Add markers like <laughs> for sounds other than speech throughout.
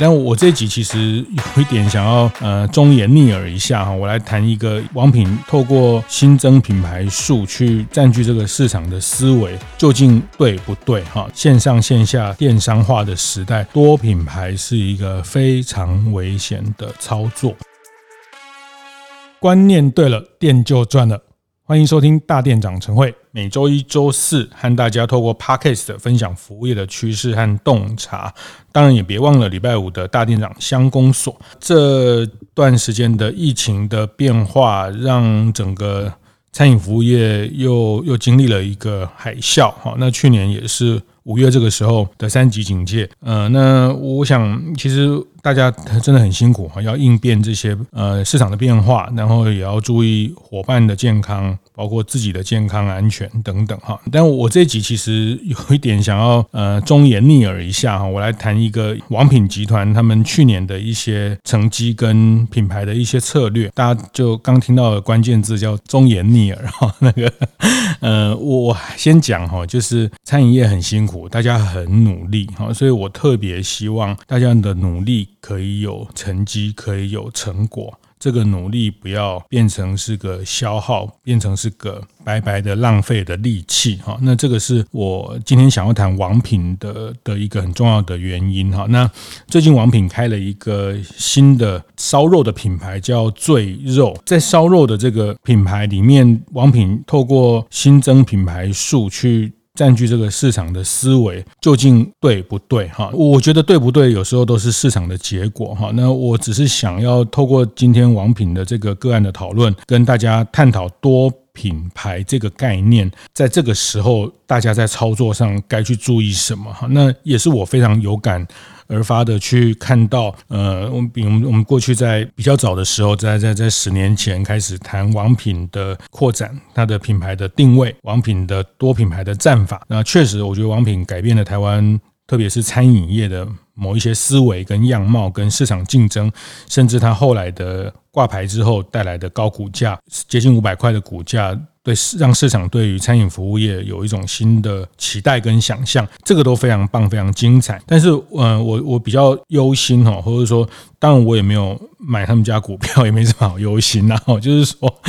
但我这集其实有一点想要呃忠言逆耳一下哈，我来谈一个王品透过新增品牌数去占据这个市场的思维究竟对不对哈？线上线下电商化的时代，多品牌是一个非常危险的操作。观念对了，店就赚了。欢迎收听大店长晨会，每周一、周四和大家透过 Podcast 分享服务业的趋势和洞察。当然，也别忘了礼拜五的大店长乡公所。这段时间的疫情的变化，让整个餐饮服务业又又经历了一个海啸。哈，那去年也是五月这个时候的三级警戒。呃，那我想其实。大家真的很辛苦哈，要应变这些呃市场的变化，然后也要注意伙伴的健康，包括自己的健康安全等等哈。但我这一集其实有一点想要呃忠言逆耳一下哈，我来谈一个王品集团他们去年的一些成绩跟品牌的一些策略。大家就刚听到的关键字叫忠言逆耳 <laughs> 哈，那个呃我先讲哈，就是餐饮业很辛苦，大家很努力哈，所以我特别希望大家的努力。可以有成绩，可以有成果。这个努力不要变成是个消耗，变成是个白白的浪费的力气哈。那这个是我今天想要谈王品的的一个很重要的原因哈。那最近王品开了一个新的烧肉的品牌，叫醉肉。在烧肉的这个品牌里面，王品透过新增品牌数去。占据这个市场的思维究竟对不对？哈，我觉得对不对，有时候都是市场的结果。哈，那我只是想要透过今天王品的这个个案的讨论，跟大家探讨多品牌这个概念，在这个时候大家在操作上该去注意什么？哈，那也是我非常有感。而发的去看到，呃，我们比我们我们过去在比较早的时候，在在在十年前开始谈王品的扩展，它的品牌的定位，王品的多品牌的战法。那确实，我觉得王品改变了台湾，特别是餐饮业的某一些思维跟样貌，跟市场竞争，甚至它后来的挂牌之后带来的高股价，接近五百块的股价。对，让市场对于餐饮服务业有一种新的期待跟想象，这个都非常棒，非常精彩。但是，嗯，我我比较忧心哈，或者说，当然我也没有买他们家股票，也没什么好忧心。然后就是说，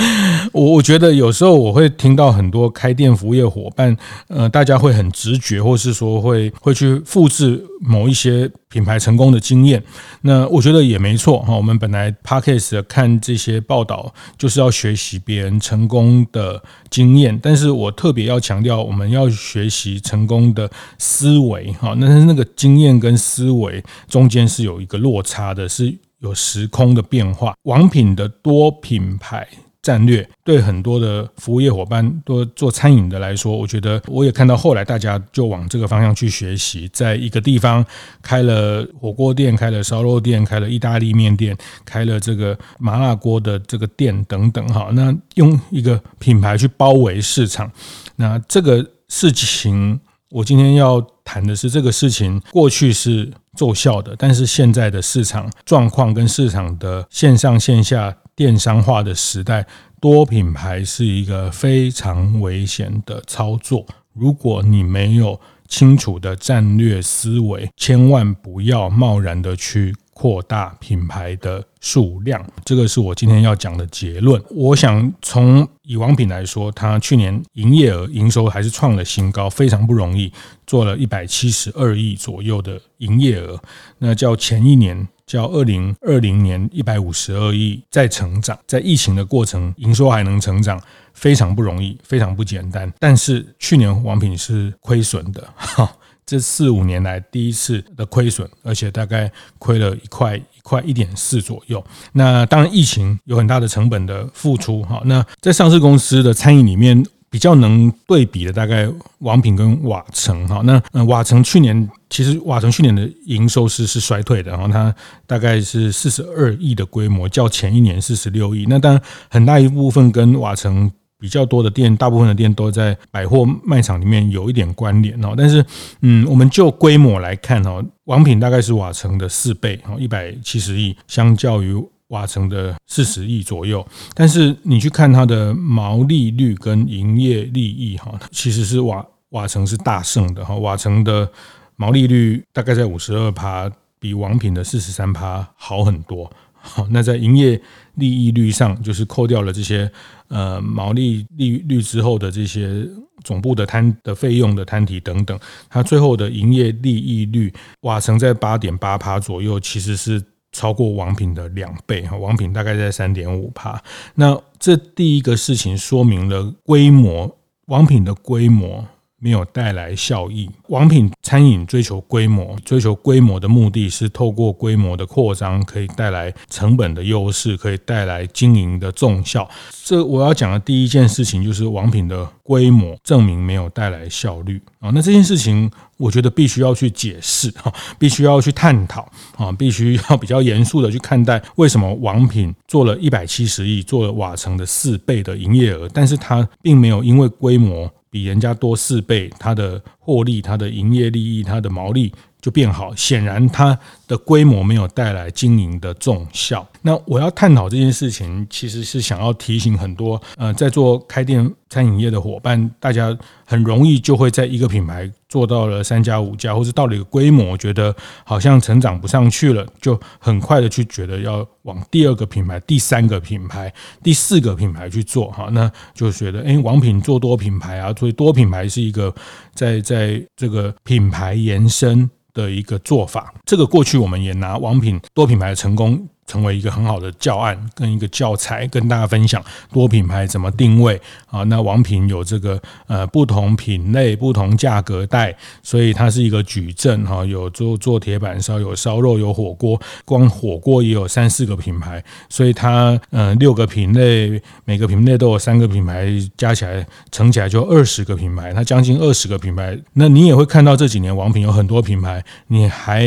我我觉得有时候我会听到很多开店服务业伙伴，呃，大家会很直觉，或是说会会去复制某一些品牌成功的经验。那我觉得也没错哈。我们本来 Podcast 看这些报道，就是要学习别人成功的。经验，但是我特别要强调，我们要学习成功的思维，哈，那是那个经验跟思维中间是有一个落差的，是有时空的变化。王品的多品牌。战略对很多的服务业伙伴，多做餐饮的来说，我觉得我也看到后来大家就往这个方向去学习，在一个地方开了火锅店，开了烧肉店，开了意大利面店，开了这个麻辣锅的这个店等等哈。那用一个品牌去包围市场，那这个事情，我今天要谈的是这个事情过去是奏效的，但是现在的市场状况跟市场的线上线下。电商化的时代，多品牌是一个非常危险的操作。如果你没有清楚的战略思维，千万不要贸然的去扩大品牌的数量。这个是我今天要讲的结论。我想从以王品来说，它去年营业额、营收还是创了新高，非常不容易，做了一百七十二亿左右的营业额。那较前一年。叫二零二零年一百五十二亿在成长，在疫情的过程，营收还能成长，非常不容易，非常不简单。但是去年王品是亏损的，哈，这四五年来第一次的亏损，而且大概亏了一块一块一点四左右。那当然疫情有很大的成本的付出，哈。那在上市公司的餐饮里面。比较能对比的大概王品跟瓦城哈，那呃瓦城去年其实瓦城去年的营收是是衰退的，然后它大概是四十二亿的规模，较前一年四十六亿，那当然很大一部分跟瓦城。比较多的店，大部分的店都在百货卖场里面有一点关联哦。但是，嗯，我们就规模来看哦，王品大概是瓦城的四倍哦，一百七十亿，相较于瓦城的四十亿左右。但是你去看它的毛利率跟营业利益哈，其实是瓦瓦城是大胜的哈。瓦城的毛利率大概在五十二趴，比王品的四十三趴好很多。好，那在营业利益率上，就是扣掉了这些呃毛利利率之后的这些总部的摊的费用的摊提等等，它最后的营业利益率瓦城在八点八趴左右，其实是超过王品的两倍哈，王品大概在三点五趴。那这第一个事情说明了规模，王品的规模。没有带来效益。王品餐饮追求规模，追求规模的目的是透过规模的扩张，可以带来成本的优势，可以带来经营的重效。这我要讲的第一件事情就是王品的规模证明没有带来效率啊。那这件事情我觉得必须要去解释哈，必须要去探讨啊，必须要比较严肃的去看待为什么王品做了一百七十亿，做了瓦城的四倍的营业额，但是它并没有因为规模。比人家多四倍，它的获利、它的营业利益、它的毛利就变好。显然，它的规模没有带来经营的重效。那我要探讨这件事情，其实是想要提醒很多呃，在做开店餐饮业的伙伴，大家很容易就会在一个品牌做到了三家五家，或是到了一个规模，觉得好像成长不上去了，就很快的去觉得要往第二个品牌、第三个品牌、第四个品牌去做哈，那就觉得哎，王品做多品牌啊，所以多品牌是一个在在这个品牌延伸的一个做法。这个过去我们也拿王品多品牌的成功。成为一个很好的教案跟一个教材，跟大家分享多品牌怎么定位啊？那王品有这个呃不同品类、不同价格带，所以它是一个矩阵哈。有做做铁板烧，有烧肉，有火锅，光火锅也有三四个品牌，所以它呃六个品类，每个品类都有三个品牌，加起来乘起来就二十个品牌，它将近二十个品牌。那你也会看到这几年王品有很多品牌，你还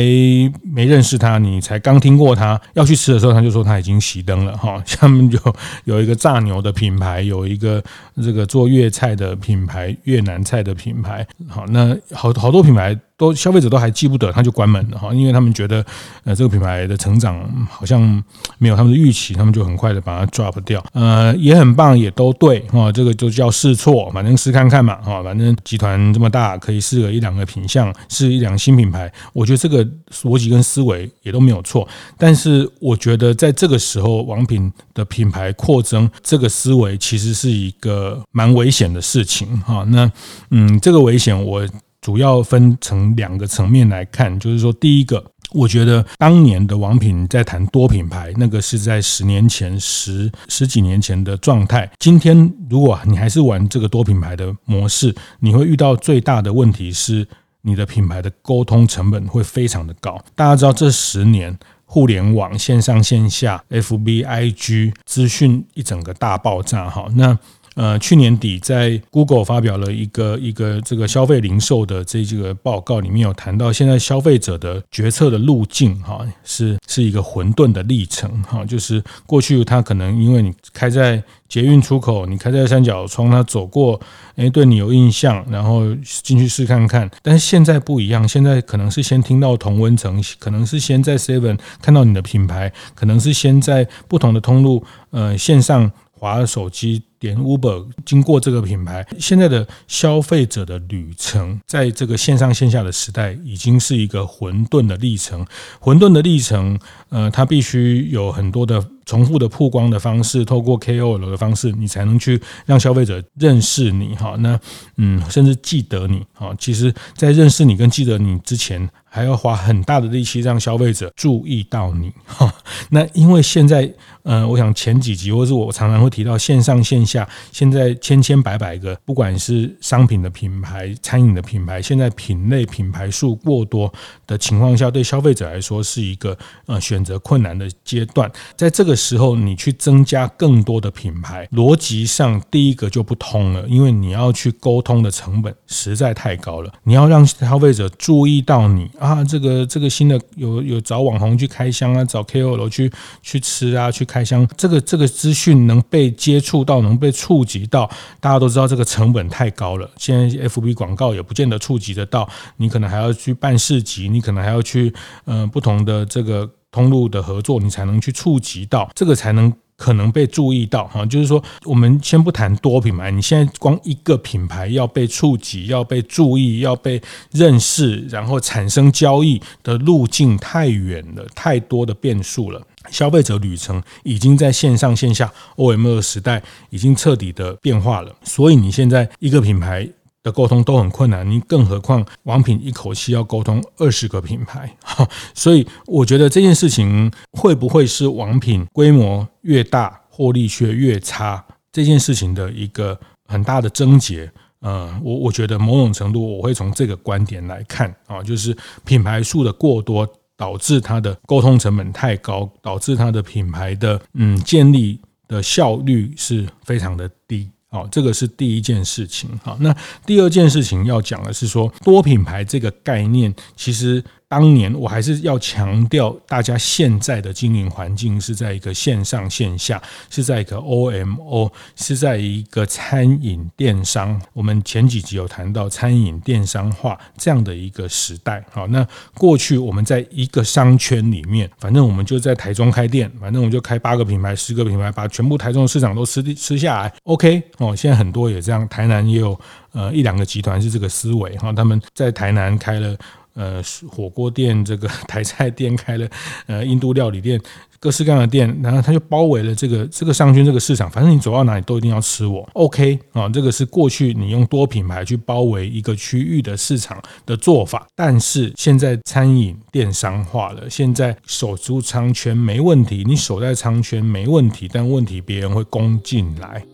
没认识它，你才刚听过它，要去。吃的时候他就说他已经熄灯了哈，下面就有一个炸牛的品牌，有一个这个做粤菜的品牌，越南菜的品牌，好，那好好多品牌。都消费者都还记不得，他就关门了哈，因为他们觉得呃这个品牌的成长好像没有他们的预期，他们就很快的把它 drop 掉。呃，也很棒，也都对哈，这个就叫试错，反正试看看嘛哈，反正集团这么大，可以试个一两个品项，试一两个新品牌，我觉得这个逻辑跟思维也都没有错。但是我觉得在这个时候，王品的品牌扩增这个思维其实是一个蛮危险的事情哈。那嗯，这个危险我。主要分成两个层面来看，就是说，第一个，我觉得当年的王品在谈多品牌，那个是在十年前、十十几年前的状态。今天，如果你还是玩这个多品牌的模式，你会遇到最大的问题是，你的品牌的沟通成本会非常的高。大家知道，这十年互联网线上线下，FB、IG 资讯一整个大爆炸，哈，那。呃，去年底在 Google 发表了一个一个这个消费零售的这这个报告，里面有谈到现在消费者的决策的路径哈，是是一个混沌的历程哈，就是过去他可能因为你开在捷运出口，你开在三角窗，他走过，诶，对你有印象，然后进去试看看，但是现在不一样，现在可能是先听到同温层，可能是先在 Seven 看到你的品牌，可能是先在不同的通路，呃，线上滑手机。点 Uber 经过这个品牌，现在的消费者的旅程，在这个线上线下的时代，已经是一个混沌的历程。混沌的历程，呃，它必须有很多的重复的曝光的方式，透过 KOL 的方式，你才能去让消费者认识你哈。那嗯，甚至记得你哈。其实，在认识你跟记得你之前，还要花很大的力气让消费者注意到你哈。那因为现在，呃，我想前几集或是我常常会提到线上线下，现在千千百百个，不管是商品的品牌、餐饮的品牌，现在品类品牌数过多的情况下，对消费者来说是一个呃选择困难的阶段。在这个时候，你去增加更多的品牌，逻辑上第一个就不通了，因为你要去沟通的成本实在太高了。你要让消费者注意到你啊，这个这个新的有有找网红去开箱啊，找 KOL 去去吃啊，去开。开箱，这个这个资讯能被接触到，能被触及到，大家都知道这个成本太高了。现在 FB 广告也不见得触及得到，你可能还要去办市集，你可能还要去呃不同的这个通路的合作，你才能去触及到，这个才能。可能被注意到哈，就是说，我们先不谈多品牌，你现在光一个品牌要被触及、要被注意、要被认识，然后产生交易的路径太远了，太多的变数了。消费者旅程已经在线上线下 OMO 时代已经彻底的变化了，所以你现在一个品牌。的沟通都很困难，你更何况王品一口气要沟通二十个品牌，<laughs> 所以我觉得这件事情会不会是王品规模越大获利却越差这件事情的一个很大的症结？嗯，我我觉得某种程度我会从这个观点来看啊，就是品牌数的过多导致它的沟通成本太高，导致它的品牌的嗯建立的效率是非常的低。好，这个是第一件事情。好，那第二件事情要讲的是说，多品牌这个概念，其实。当年我还是要强调，大家现在的经营环境是在一个线上线下，是在一个 OMO，是在一个餐饮电商。我们前几集有谈到餐饮电商化这样的一个时代。好，那过去我们在一个商圈里面，反正我们就在台中开店，反正我们就开八个品牌、十个品牌，把全部台中市场都吃吃下来。OK，哦，现在很多也这样，台南也有呃一两个集团是这个思维哈，他们在台南开了。呃，火锅店，这个 <laughs> 台菜店开了，呃，印度料理店，各式各样的店，然后他就包围了这个这个商圈这个市场，反正你走到哪里都一定要吃我，OK 啊，这个是过去你用多品牌去包围一个区域的市场的做法，但是现在餐饮电商化了，现在守住商圈没问题，你守在商圈没问题，但问题别人会攻进来。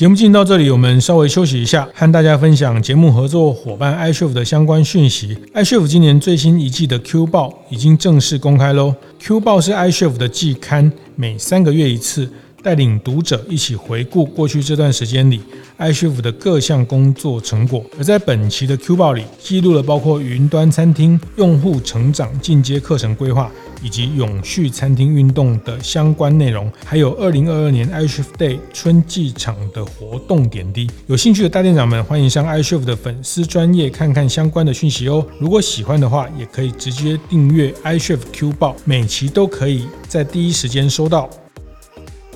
节目进行到这里，我们稍微休息一下，和大家分享节目合作伙伴 iCHEF 的相关讯息。iCHEF 今年最新一季的 Q 报已经正式公开喽。Q 报是 iCHEF 的季刊，每三个月一次，带领读者一起回顾过去这段时间里 iCHEF 的各项工作成果。而在本期的 Q 报里，记录了包括云端餐厅用户成长进阶课程规划。以及永续餐厅运动的相关内容，还有二零二二年 iCHEF Day 春季场的活动点滴。有兴趣的大店长们，欢迎上 iCHEF 的粉丝专业看看相关的讯息哦。如果喜欢的话，也可以直接订阅 iCHEF Q 报，每期都可以在第一时间收到。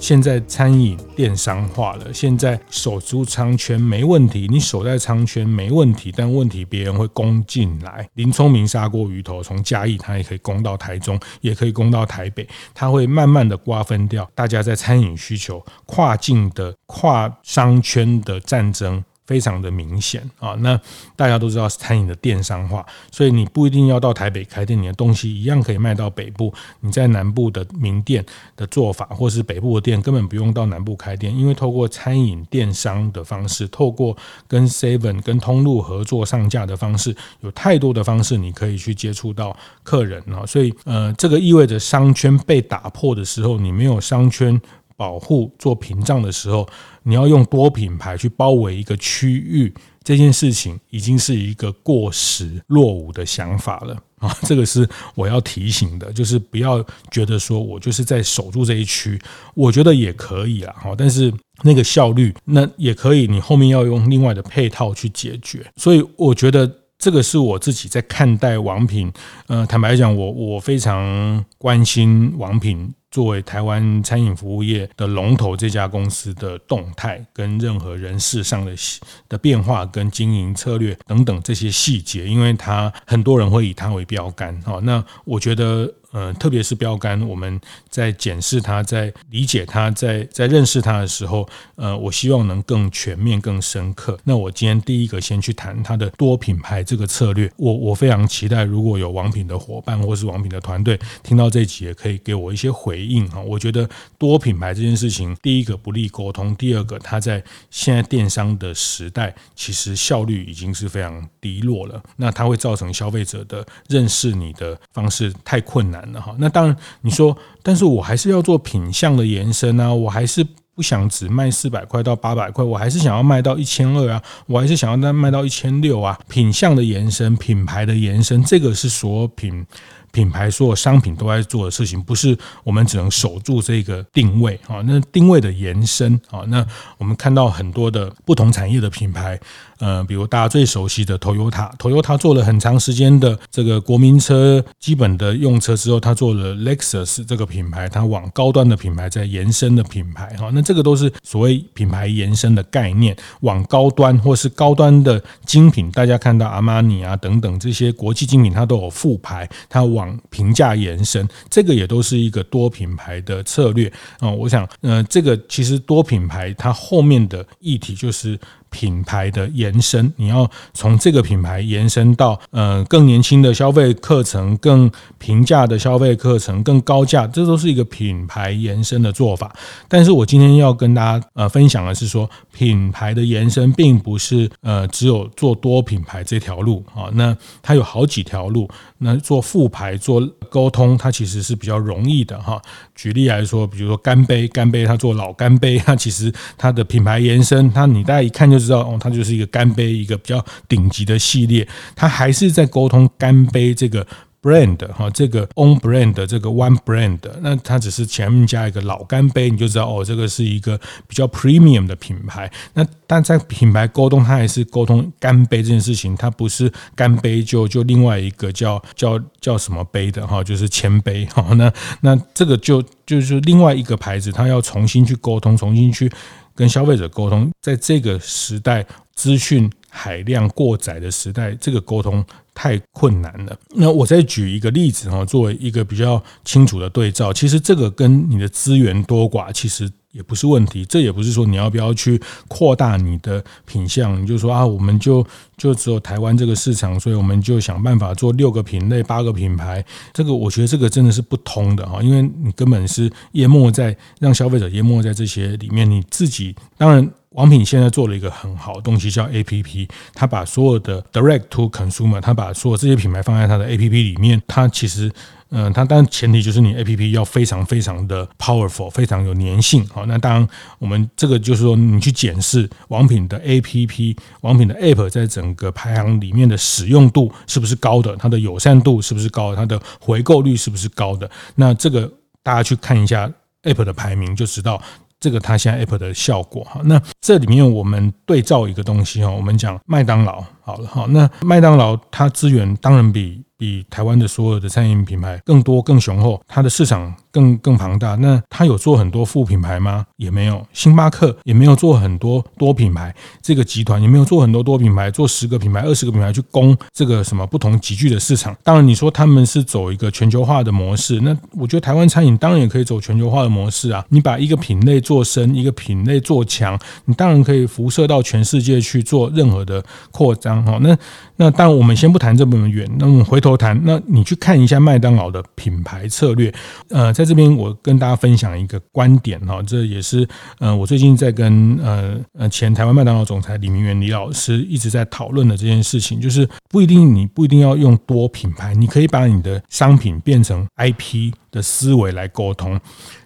现在餐饮电商化了，现在守住商圈没问题，你守在商圈没问题，但问题别人会攻进来。林聪明砂锅鱼头从嘉义，他也可以攻到台中，也可以攻到台北，他会慢慢的瓜分掉大家在餐饮需求跨境的跨商圈的战争。非常的明显啊，那大家都知道餐饮的电商化，所以你不一定要到台北开店，你的东西一样可以卖到北部。你在南部的名店的做法，或是北部的店，根本不用到南部开店，因为透过餐饮电商的方式，透过跟 Seven 跟通路合作上架的方式，有太多的方式你可以去接触到客人啊。所以呃，这个意味着商圈被打破的时候，你没有商圈保护做屏障的时候，你要用多品牌去包围一个区域，这件事情已经是一个过时落伍的想法了 <laughs> 啊！这个是我要提醒的，就是不要觉得说我就是在守住这一区，我觉得也可以啊，但是那个效率那也可以，你后面要用另外的配套去解决。所以我觉得这个是我自己在看待王品。呃，坦白讲，我我非常关心王品。作为台湾餐饮服务业的龙头，这家公司的动态跟任何人事上的的变化，跟经营策略等等这些细节，因为它很多人会以它为标杆。好，那我觉得。呃，特别是标杆，我们在检视它，在理解它，在在认识它的时候，呃，我希望能更全面、更深刻。那我今天第一个先去谈它的多品牌这个策略，我我非常期待，如果有王品的伙伴或是王品的团队听到这集，也可以给我一些回应哈。我觉得多品牌这件事情，第一个不利沟通，第二个它在现在电商的时代，其实效率已经是非常低落了。那它会造成消费者的认识你的方式太困难。那当然你说，但是我还是要做品相的延伸啊，我还是不想只卖四百块到八百块，我还是想要卖到一千二啊，我还是想要再卖到一千六啊。品相的延伸，品牌的延伸，这个是所品品牌所有商品都在做的事情，不是我们只能守住这个定位啊，那定位的延伸啊，那我们看到很多的不同产业的品牌。呃，比如大家最熟悉的 Toyota，Toyota 做了很长时间的这个国民车基本的用车之后，他做了 Lexus 这个品牌，它往高端的品牌在延伸的品牌哈，那这个都是所谓品牌延伸的概念，往高端或是高端的精品，大家看到阿玛尼啊等等这些国际精品，它都有副牌，它往评价延伸，这个也都是一个多品牌的策略啊。我想，呃，这个其实多品牌它后面的议题就是。品牌的延伸，你要从这个品牌延伸到呃更年轻的消费课程、更平价的消费课程、更高价，这都是一个品牌延伸的做法。但是我今天要跟大家呃分享的是说，品牌的延伸并不是呃只有做多品牌这条路啊，那它有好几条路。那做复牌做沟通，它其实是比较容易的哈。举例来说，比如说干杯，干杯它做老干杯，它其实它的品牌延伸，它你大家一看就知道哦，它就是一个干杯，一个比较顶级的系列，它还是在沟通干杯这个。brand 哈，这个 on brand 这个 one brand，那它只是前面加一个老干杯，你就知道哦，这个是一个比较 premium 的品牌。那但在品牌沟通，它还是沟通干杯这件事情，它不是干杯就就另外一个叫叫叫什么杯的哈，就是千杯哈。那那这个就就是另外一个牌子，它要重新去沟通，重新去跟消费者沟通，在这个时代资讯海量过载的时代，这个沟通太困难了。那我再举一个例子哈，作为一个比较清楚的对照。其实这个跟你的资源多寡其实也不是问题。这也不是说你要不要去扩大你的品项，你就说啊，我们就就只有台湾这个市场，所以我们就想办法做六个品类、八个品牌。这个我觉得这个真的是不通的哈，因为你根本是淹没在让消费者淹没在这些里面，你自己当然。王品现在做了一个很好的东西，叫 APP。他把所有的 Direct to Consumer，他把所有这些品牌放在他的 APP 里面。他其实，嗯，它当然前提就是你 APP 要非常非常的 powerful，非常有粘性。好，那当然我们这个就是说，你去检视王品的 APP，王品的 App 在整个排行里面的使用度是不是高的，它的友善度是不是高，它的回购率是不是高的。那这个大家去看一下 App 的排名，就知道。这个它现在 App 的效果哈，那这里面我们对照一个东西哈，我们讲麦当劳好了哈，那麦当劳它资源当然比。比台湾的所有的餐饮品牌更多、更雄厚，它的市场更更庞大。那它有做很多副品牌吗？也没有。星巴克也没有做很多多品牌，这个集团也没有做很多多品牌，做十个品牌、二十个品牌去攻这个什么不同集聚的市场。当然，你说他们是走一个全球化的模式，那我觉得台湾餐饮当然也可以走全球化的模式啊。你把一个品类做深，一个品类做强，你当然可以辐射到全世界去做任何的扩张。哈，那那当然我们先不谈这么远，那我们回。头谈，那你去看一下麦当劳的品牌策略。呃，在这边我跟大家分享一个观点哈，这也是呃我最近在跟呃呃前台湾麦当劳总裁李明远李老师一直在讨论的这件事情，就是不一定你不一定要用多品牌，你可以把你的商品变成 IP 的思维来沟通。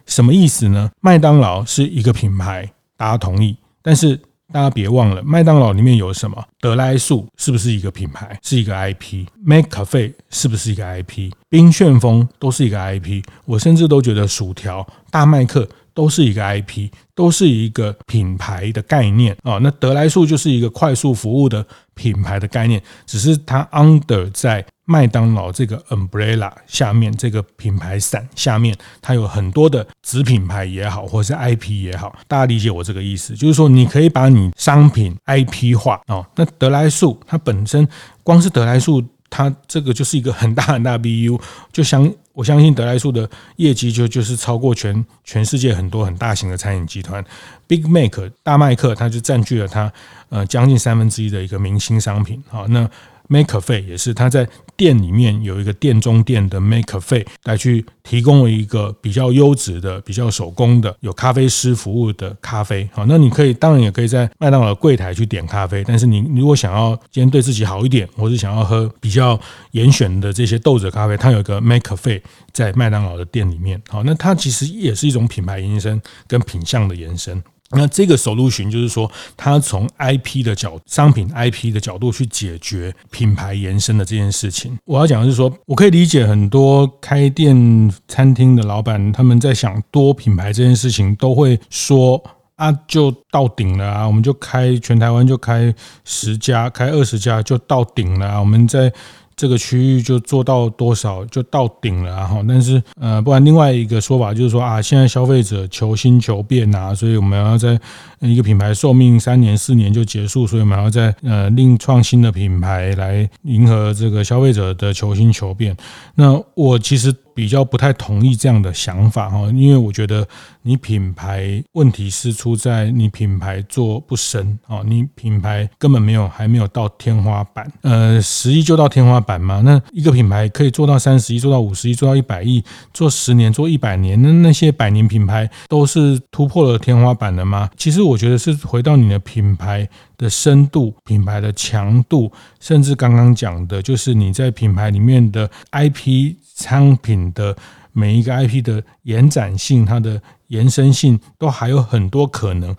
什么意思呢？麦当劳是一个品牌，大家同意，但是。大家别忘了，麦当劳里面有什么？得来速是不是一个品牌？是一个 IP？McCafe 是不是一个 IP？冰旋风都是一个 IP。我甚至都觉得薯条、大麦克都是一个 IP，都是一个品牌的概念啊。那得来速就是一个快速服务的品牌的概念，只是它 under 在。麦当劳这个 umbrella 下面，这个品牌伞下面，它有很多的子品牌也好，或者是 IP 也好，大家理解我这个意思，就是说你可以把你商品 IP 化哦。那得来速它本身光是得来速，它这个就是一个很大很大 BU，就相我相信得来速的业绩就就是超过全全世界很多很大型的餐饮集团，Big Mac 大麦克，它就占据了它呃将近三分之一的一个明星商品。好，那。Make a fee 也是，他在店里面有一个店中店的 Make a fee 来去提供了一个比较优质的、比较手工的、有咖啡师服务的咖啡。好，那你可以当然也可以在麦当劳柜台去点咖啡，但是你如果想要今天对自己好一点，或是想要喝比较严选的这些豆子咖啡，它有一个 Make a fee 在麦当劳的店里面。好，那它其实也是一种品牌延伸跟品相的延伸。那这个首路巡就是说，它从 IP 的角商品 IP 的角度去解决品牌延伸的这件事情。我要讲的是说，我可以理解很多开店餐厅的老板，他们在想多品牌这件事情，都会说啊，就到顶了啊，我们就开全台湾就开十家，开二十家就到顶了啊，我们在。这个区域就做到多少就到顶了哈，但是呃，不然另外一个说法就是说啊，现在消费者求新求变呐，所以我们要在一个品牌寿命三年四年就结束，所以我们要在呃另创新的品牌来迎合这个消费者的求新求变。那我其实。比较不太同意这样的想法哈，因为我觉得你品牌问题是出在你品牌做不深啊，你品牌根本没有还没有到天花板，呃，十亿就到天花板吗？那一个品牌可以做到三十亿，做到五十亿，做到一百亿，做十年，做一百年，那那些百年品牌都是突破了天花板的吗？其实我觉得是回到你的品牌的深度、品牌的强度，甚至刚刚讲的就是你在品牌里面的 IP。商品的每一个 IP 的延展性，它的延伸性都还有很多可能。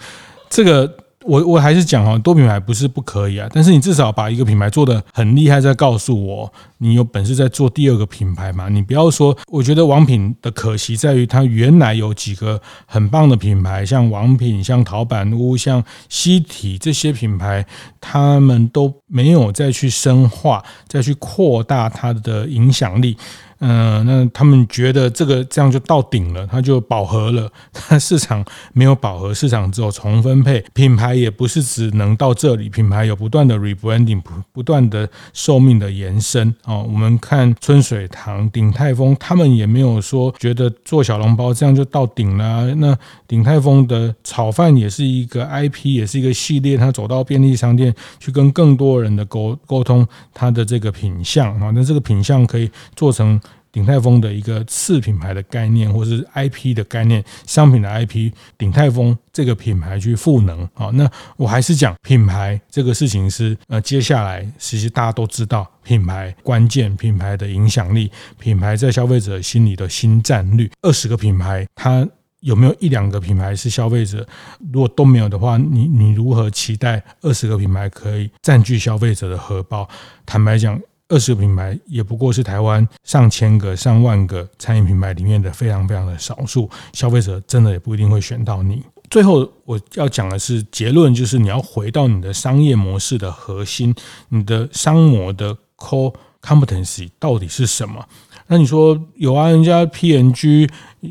这个我我还是讲哈，多品牌不是不可以啊，但是你至少把一个品牌做得很厉害，再告诉我你有本事再做第二个品牌嘛？你不要说，我觉得王品的可惜在于它原来有几个很棒的品牌，像王品、像陶板屋、像西体这些品牌，他们都没有再去深化、再去扩大它的影响力。嗯，那他们觉得这个这样就到顶了，它就饱和了。<laughs> 它市场没有饱和，市场只有重分配。品牌也不是只能到这里，品牌有不断的 rebranding，不不断的寿命的延伸。哦，我们看春水堂、鼎泰丰，他们也没有说觉得做小笼包这样就到顶了。那鼎泰丰的炒饭也是一个 IP，也是一个系列，它走到便利商店去跟更多人的沟沟通它的这个品相啊，那这个品相可以做成。鼎泰丰的一个次品牌的概念，或是 IP 的概念，商品的 IP，鼎泰丰这个品牌去赋能啊。那我还是讲品牌这个事情是呃，接下来其实大家都知道品牌关键，品牌的影响力，品牌在消费者心里的新占率。二十个品牌，它有没有一两个品牌是消费者？如果都没有的话，你你如何期待二十个品牌可以占据消费者的荷包？坦白讲。二十个品牌也不过是台湾上千个、上万个餐饮品牌里面的非常非常的少数，消费者真的也不一定会选到你。最后我要讲的是结论，就是你要回到你的商业模式的核心，你的商模的 core competency 到底是什么？那你说有啊，人家 P N G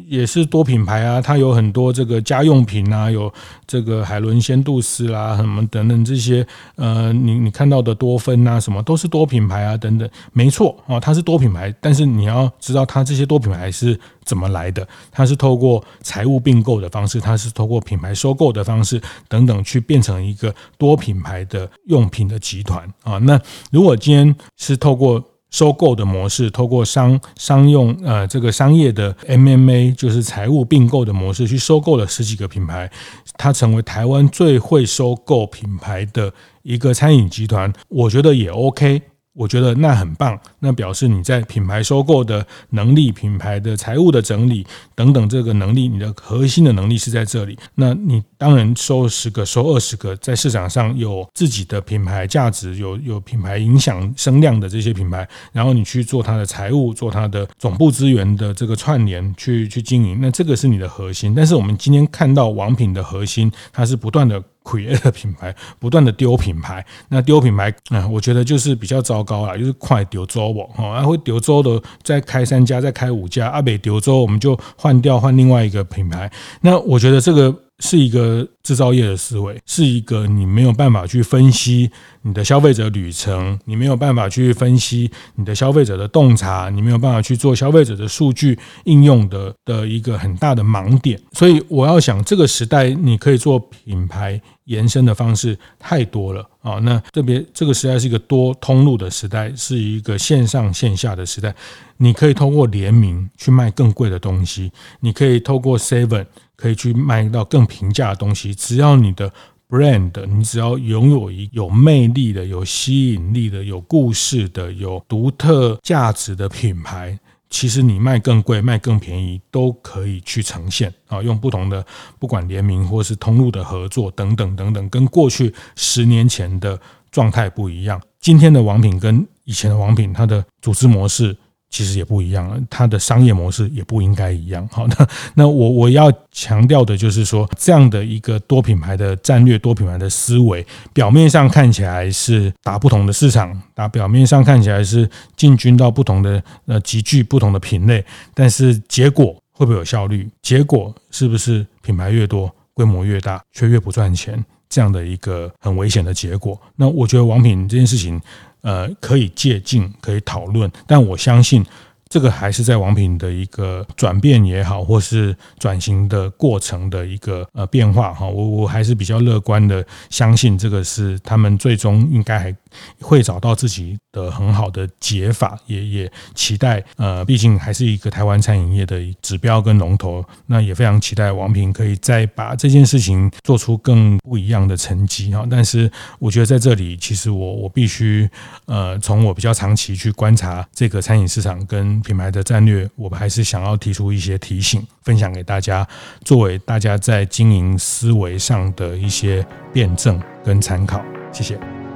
也是多品牌啊，它有很多这个家用品啊，有这个海伦仙度斯啦，什么等等这些，呃，你你看到的多芬啊，什么都是多品牌啊，等等，没错啊，它是多品牌，但是你要知道它这些多品牌是怎么来的，它是透过财务并购的方式，它是透过品牌收购的方式等等去变成一个多品牌的用品的集团啊。那如果今天是透过收购的模式，透过商商用呃这个商业的 MMA，就是财务并购的模式，去收购了十几个品牌，它成为台湾最会收购品牌的一个餐饮集团，我觉得也 OK。我觉得那很棒，那表示你在品牌收购的能力、品牌的财务的整理等等这个能力，你的核心的能力是在这里。那你当然收十个、收二十个，在市场上有自己的品牌价值、有有品牌影响声量的这些品牌，然后你去做它的财务、做它的总部资源的这个串联，去去经营，那这个是你的核心。但是我们今天看到王品的核心，它是不断的。Create <laughs> 品牌不断的丢品牌，那丢品牌啊，我觉得就是比较糟糕啦，就是快丢周我哦，然后丢周的再开三家，再开五家，阿北丢周我们就换掉换另外一个品牌，那我觉得这个。是一个制造业的思维，是一个你没有办法去分析你的消费者旅程，你没有办法去分析你的消费者的洞察，你没有办法去做消费者的数据应用的的一个很大的盲点。所以我要想，这个时代你可以做品牌延伸的方式太多了啊！那特别这个时代是一个多通路的时代，是一个线上线下的时代。你可以透过联名去卖更贵的东西，你可以透过 Seven。可以去卖到更平价的东西，只要你的 brand，你只要拥有一有魅力的、有吸引力的、有故事的、有独特价值的品牌，其实你卖更贵、卖更便宜都可以去呈现啊，用不同的不管联名或是通路的合作等等等等，跟过去十年前的状态不一样。今天的王品跟以前的王品，它的组织模式。其实也不一样了，它的商业模式也不应该一样。好，那那我我要强调的就是说，这样的一个多品牌的战略、多品牌的思维，表面上看起来是打不同的市场，打表面上看起来是进军到不同的呃极具不同的品类，但是结果会不会有效率？结果是不是品牌越多，规模越大，却越不赚钱？这样的一个很危险的结果。那我觉得王品这件事情。呃，可以借鉴，可以讨论，但我相信这个还是在王品的一个转变也好，或是转型的过程的一个呃变化哈。我我还是比较乐观的，相信这个是他们最终应该还会找到自己的很好的解法，也也期待呃，毕竟还是一个台湾餐饮业的指标跟龙头，那也非常期待王平可以再把这件事情做出更不一样的成绩哈。但是我觉得在这里，其实我我必须呃，从我比较长期去观察这个餐饮市场跟品牌的战略，我们还是想要提出一些提醒，分享给大家，作为大家在经营思维上的一些辩证跟参考。谢谢。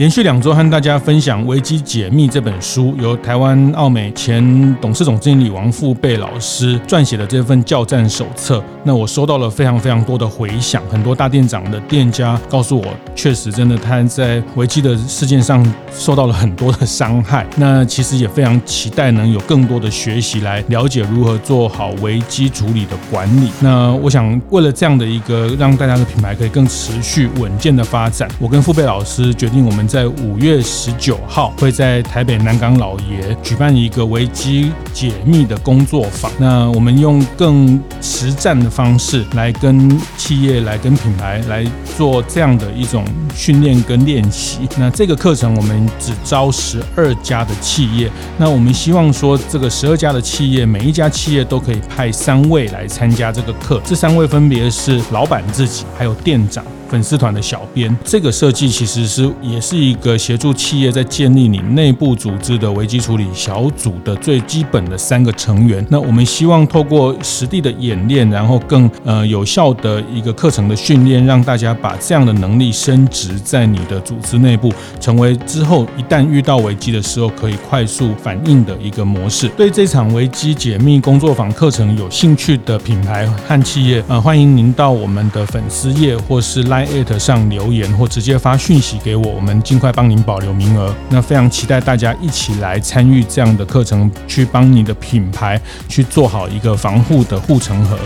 连续两周和大家分享《危机解密》这本书，由台湾奥美前董事总经理王富贝老师撰写的这份教战手册。那我收到了非常非常多的回响，很多大店长的店家告诉我，确实真的他在危机的事件上受到了很多的伤害。那其实也非常期待能有更多的学习来了解如何做好危机处理的管理。那我想，为了这样的一个让大家的品牌可以更持续稳健的发展，我跟富贝老师决定我们。在五月十九号，会在台北南港老爷举办一个危机解密的工作坊。那我们用更实战的方式来跟企业、来跟品牌来做这样的一种训练跟练习。那这个课程我们只招十二家的企业。那我们希望说，这个十二家的企业，每一家企业都可以派三位来参加这个课。这三位分别是老板自己，还有店长。粉丝团的小编，这个设计其实是也是一个协助企业在建立你内部组织的危机处理小组的最基本的三个成员。那我们希望透过实地的演练，然后更呃有效的一个课程的训练，让大家把这样的能力升值在你的组织内部，成为之后一旦遇到危机的时候可以快速反应的一个模式。对这场危机解密工作坊课程有兴趣的品牌和企业，呃，欢迎您到我们的粉丝页或是拉。@在艾特上留言或直接发讯息给我，我们尽快帮您保留名额。那非常期待大家一起来参与这样的课程，去帮你的品牌去做好一个防护的护城河。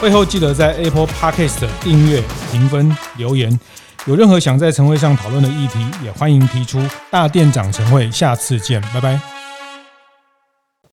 会后记得在 Apple Podcast 订阅、评分、留言。有任何想在晨会上讨论的议题，也欢迎提出。大店长晨会，下次见，拜拜。